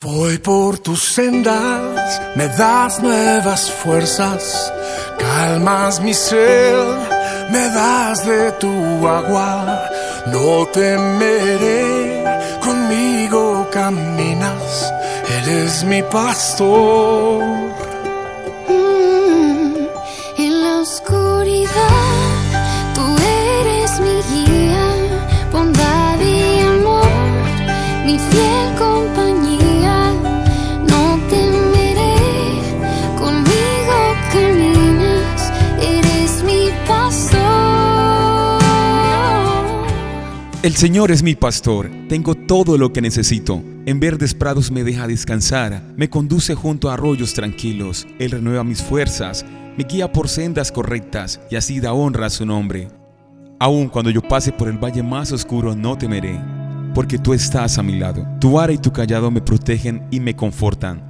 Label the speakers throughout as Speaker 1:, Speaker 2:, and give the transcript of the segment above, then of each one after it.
Speaker 1: Voy por tus sendas, me das nuevas fuerzas, calmas mi sed, me das de tu agua, no temeré, conmigo caminas, eres mi pastor.
Speaker 2: El Señor es mi pastor, tengo todo lo que necesito. En verdes prados me deja descansar, me conduce junto a arroyos tranquilos, Él renueva mis fuerzas, me guía por sendas correctas y así da honra a su nombre. Aun cuando yo pase por el valle más oscuro no temeré, porque tú estás a mi lado. Tu vara y tu callado me protegen y me confortan.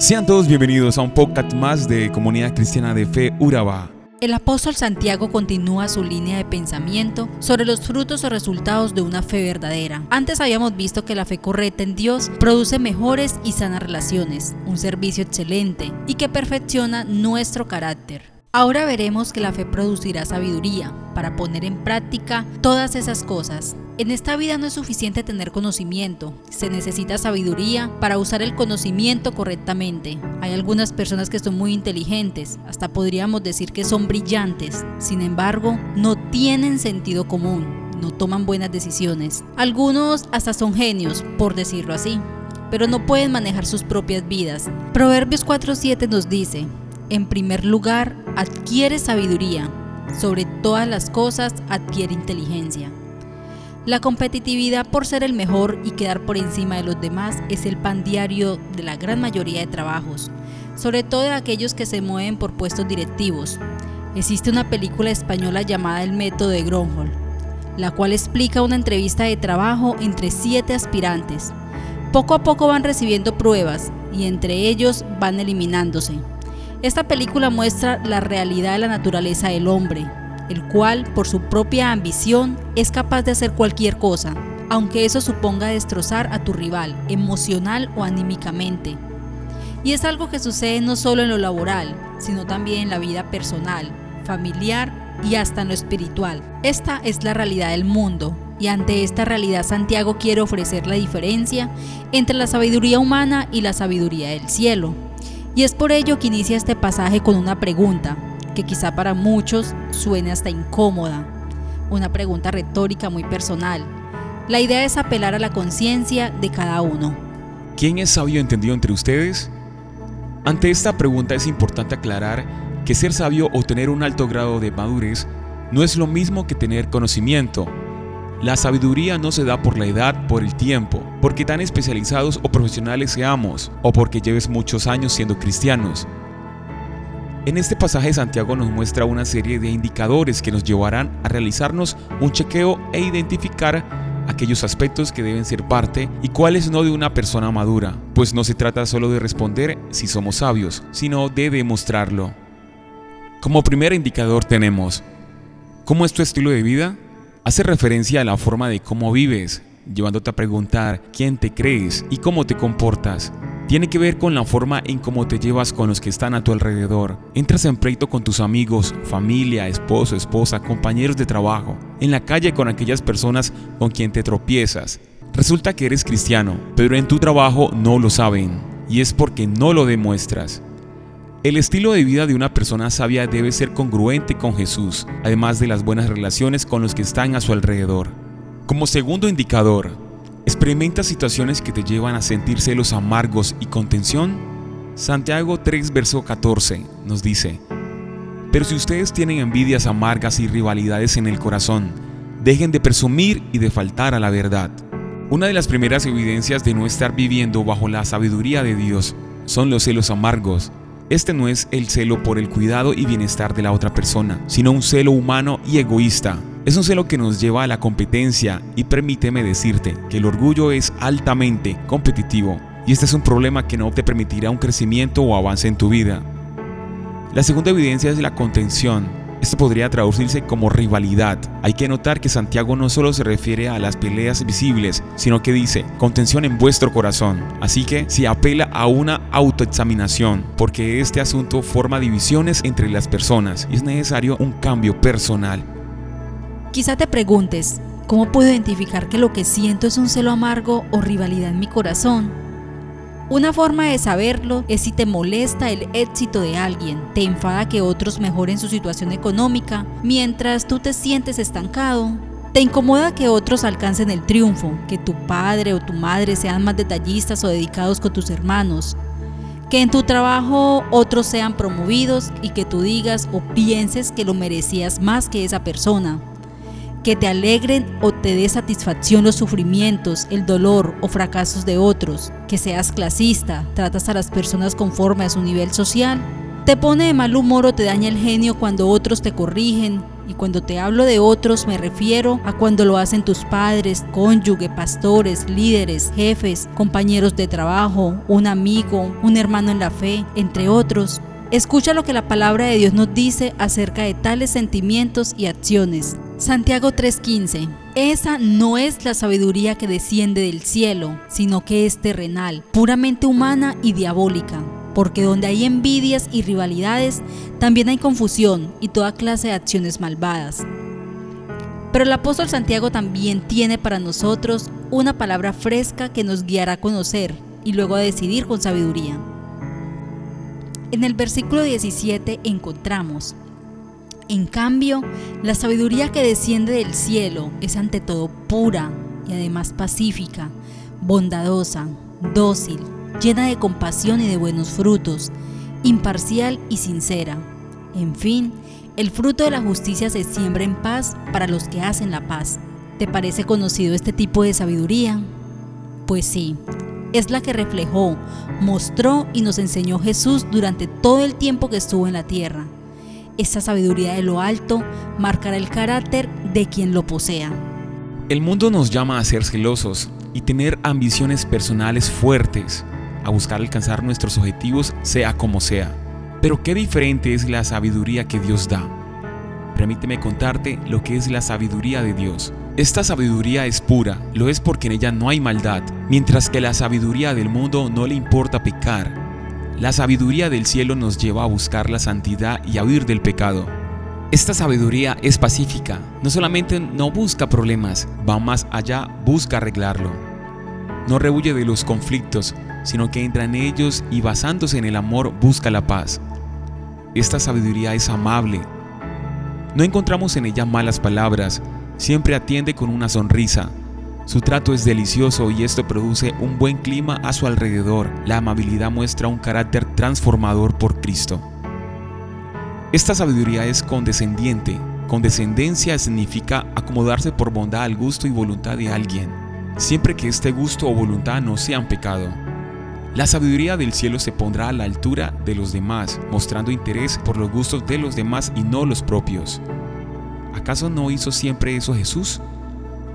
Speaker 2: Sean todos bienvenidos a un podcast más de Comunidad Cristiana de Fe Urabá.
Speaker 3: El apóstol Santiago continúa su línea de pensamiento sobre los frutos o resultados de una fe verdadera. Antes habíamos visto que la fe correcta en Dios produce mejores y sanas relaciones, un servicio excelente y que perfecciona nuestro carácter. Ahora veremos que la fe producirá sabiduría para poner en práctica todas esas cosas. En esta vida no es suficiente tener conocimiento, se necesita sabiduría para usar el conocimiento correctamente. Hay algunas personas que son muy inteligentes, hasta podríamos decir que son brillantes, sin embargo, no tienen sentido común, no toman buenas decisiones. Algunos hasta son genios, por decirlo así, pero no pueden manejar sus propias vidas. Proverbios 4.7 nos dice, en primer lugar, adquiere sabiduría. Sobre todas las cosas, adquiere inteligencia. La competitividad por ser el mejor y quedar por encima de los demás es el pan diario de la gran mayoría de trabajos, sobre todo de aquellos que se mueven por puestos directivos. Existe una película española llamada El método de Gronholm, la cual explica una entrevista de trabajo entre siete aspirantes. Poco a poco van recibiendo pruebas y entre ellos van eliminándose. Esta película muestra la realidad de la naturaleza del hombre, el cual, por su propia ambición, es capaz de hacer cualquier cosa, aunque eso suponga destrozar a tu rival, emocional o anímicamente. Y es algo que sucede no solo en lo laboral, sino también en la vida personal, familiar y hasta en lo espiritual. Esta es la realidad del mundo, y ante esta realidad Santiago quiere ofrecer la diferencia entre la sabiduría humana y la sabiduría del cielo. Y es por ello que inicia este pasaje con una pregunta, que quizá para muchos suene hasta incómoda, una pregunta retórica muy personal. La idea es apelar a la conciencia de cada uno.
Speaker 2: ¿Quién es sabio entendido entre ustedes? Ante esta pregunta es importante aclarar que ser sabio o tener un alto grado de madurez no es lo mismo que tener conocimiento. La sabiduría no se da por la edad, por el tiempo, porque tan especializados o profesionales seamos, o porque lleves muchos años siendo cristianos. En este pasaje Santiago nos muestra una serie de indicadores que nos llevarán a realizarnos un chequeo e identificar aquellos aspectos que deben ser parte y cuáles no de una persona madura, pues no se trata solo de responder si somos sabios, sino de demostrarlo. Como primer indicador tenemos, ¿cómo es tu estilo de vida? Hace referencia a la forma de cómo vives, llevándote a preguntar quién te crees y cómo te comportas. Tiene que ver con la forma en cómo te llevas con los que están a tu alrededor. Entras en pleito con tus amigos, familia, esposo, esposa, compañeros de trabajo, en la calle con aquellas personas con quien te tropiezas. Resulta que eres cristiano, pero en tu trabajo no lo saben, y es porque no lo demuestras. El estilo de vida de una persona sabia debe ser congruente con Jesús, además de las buenas relaciones con los que están a su alrededor. Como segundo indicador, ¿experimenta situaciones que te llevan a sentir celos amargos y contención? Santiago 3, verso 14 nos dice, Pero si ustedes tienen envidias amargas y rivalidades en el corazón, dejen de presumir y de faltar a la verdad. Una de las primeras evidencias de no estar viviendo bajo la sabiduría de Dios son los celos amargos, este no es el celo por el cuidado y bienestar de la otra persona, sino un celo humano y egoísta. Es un celo que nos lleva a la competencia y permíteme decirte que el orgullo es altamente competitivo y este es un problema que no te permitirá un crecimiento o avance en tu vida. La segunda evidencia es la contención. Esto podría traducirse como rivalidad. Hay que notar que Santiago no solo se refiere a las peleas visibles, sino que dice contención en vuestro corazón. Así que se apela a una autoexaminación, porque este asunto forma divisiones entre las personas y es necesario un cambio personal.
Speaker 3: Quizá te preguntes, ¿cómo puedo identificar que lo que siento es un celo amargo o rivalidad en mi corazón? Una forma de saberlo es si te molesta el éxito de alguien, te enfada que otros mejoren su situación económica mientras tú te sientes estancado, te incomoda que otros alcancen el triunfo, que tu padre o tu madre sean más detallistas o dedicados con tus hermanos, que en tu trabajo otros sean promovidos y que tú digas o pienses que lo merecías más que esa persona que te alegren o te dé satisfacción los sufrimientos, el dolor o fracasos de otros, que seas clasista, tratas a las personas conforme a su nivel social, te pone de mal humor o te daña el genio cuando otros te corrigen, y cuando te hablo de otros me refiero a cuando lo hacen tus padres, cónyuge, pastores, líderes, jefes, compañeros de trabajo, un amigo, un hermano en la fe, entre otros. Escucha lo que la palabra de Dios nos dice acerca de tales sentimientos y acciones. Santiago 3:15. Esa no es la sabiduría que desciende del cielo, sino que es terrenal, puramente humana y diabólica. Porque donde hay envidias y rivalidades, también hay confusión y toda clase de acciones malvadas. Pero el apóstol Santiago también tiene para nosotros una palabra fresca que nos guiará a conocer y luego a decidir con sabiduría. En el versículo 17 encontramos, en cambio, la sabiduría que desciende del cielo es ante todo pura y además pacífica, bondadosa, dócil, llena de compasión y de buenos frutos, imparcial y sincera. En fin, el fruto de la justicia se siembra en paz para los que hacen la paz. ¿Te parece conocido este tipo de sabiduría? Pues sí, es la que reflejó, mostró y nos enseñó Jesús durante todo el tiempo que estuvo en la tierra. Esta sabiduría de lo alto marcará el carácter de quien lo posea.
Speaker 2: El mundo nos llama a ser celosos y tener ambiciones personales fuertes, a buscar alcanzar nuestros objetivos sea como sea. Pero qué diferente es la sabiduría que Dios da. Permíteme contarte lo que es la sabiduría de Dios. Esta sabiduría es pura, lo es porque en ella no hay maldad, mientras que la sabiduría del mundo no le importa pecar. La sabiduría del cielo nos lleva a buscar la santidad y a huir del pecado. Esta sabiduría es pacífica, no solamente no busca problemas, va más allá, busca arreglarlo. No rehuye de los conflictos, sino que entra en ellos y basándose en el amor busca la paz. Esta sabiduría es amable. No encontramos en ella malas palabras, Siempre atiende con una sonrisa. Su trato es delicioso y esto produce un buen clima a su alrededor. La amabilidad muestra un carácter transformador por Cristo. Esta sabiduría es condescendiente. Condescendencia significa acomodarse por bondad al gusto y voluntad de alguien, siempre que este gusto o voluntad no sean pecado. La sabiduría del cielo se pondrá a la altura de los demás, mostrando interés por los gustos de los demás y no los propios. ¿Acaso no hizo siempre eso Jesús?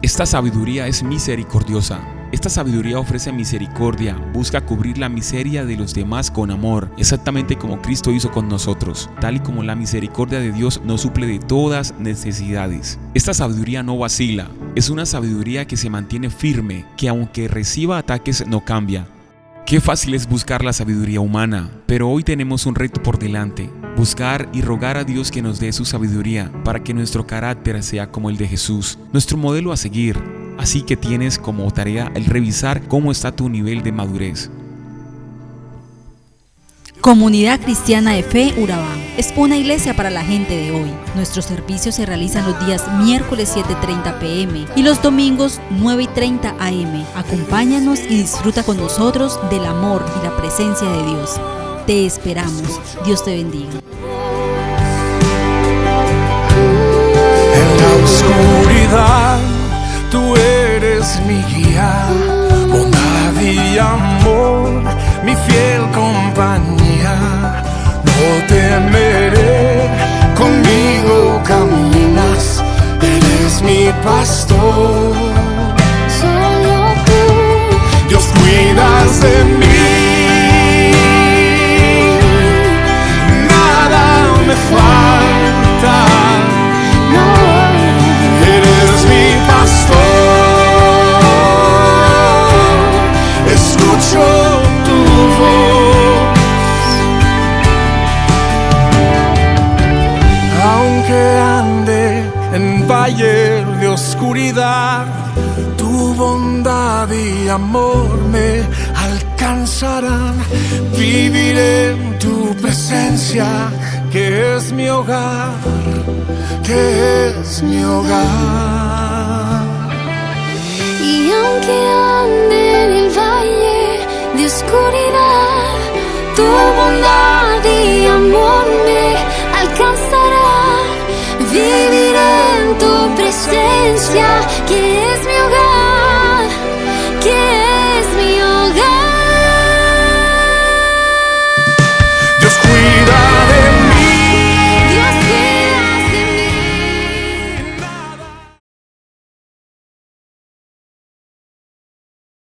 Speaker 2: Esta sabiduría es misericordiosa. Esta sabiduría ofrece misericordia, busca cubrir la miseria de los demás con amor, exactamente como Cristo hizo con nosotros, tal y como la misericordia de Dios nos suple de todas necesidades. Esta sabiduría no vacila, es una sabiduría que se mantiene firme, que aunque reciba ataques no cambia. Qué fácil es buscar la sabiduría humana, pero hoy tenemos un reto por delante, buscar y rogar a Dios que nos dé su sabiduría para que nuestro carácter sea como el de Jesús, nuestro modelo a seguir. Así que tienes como tarea el revisar cómo está tu nivel de madurez.
Speaker 3: Comunidad Cristiana de Fe Urabá es una iglesia para la gente de hoy. Nuestros servicios se realizan los días miércoles 7.30 pm y los domingos 9.30 am. Acompáñanos y disfruta con nosotros del amor y la presencia de Dios. Te esperamos. Dios te bendiga.
Speaker 1: En la oscuridad, tú eres mi guía, bondad y amor, mi fiel compañía. No temeré, que es mi hogar, que es mi hogar.
Speaker 4: Y aunque
Speaker 1: ande en el valle de oscuridad, tu bondad y amor me alcanzará. Viviré en tu presencia que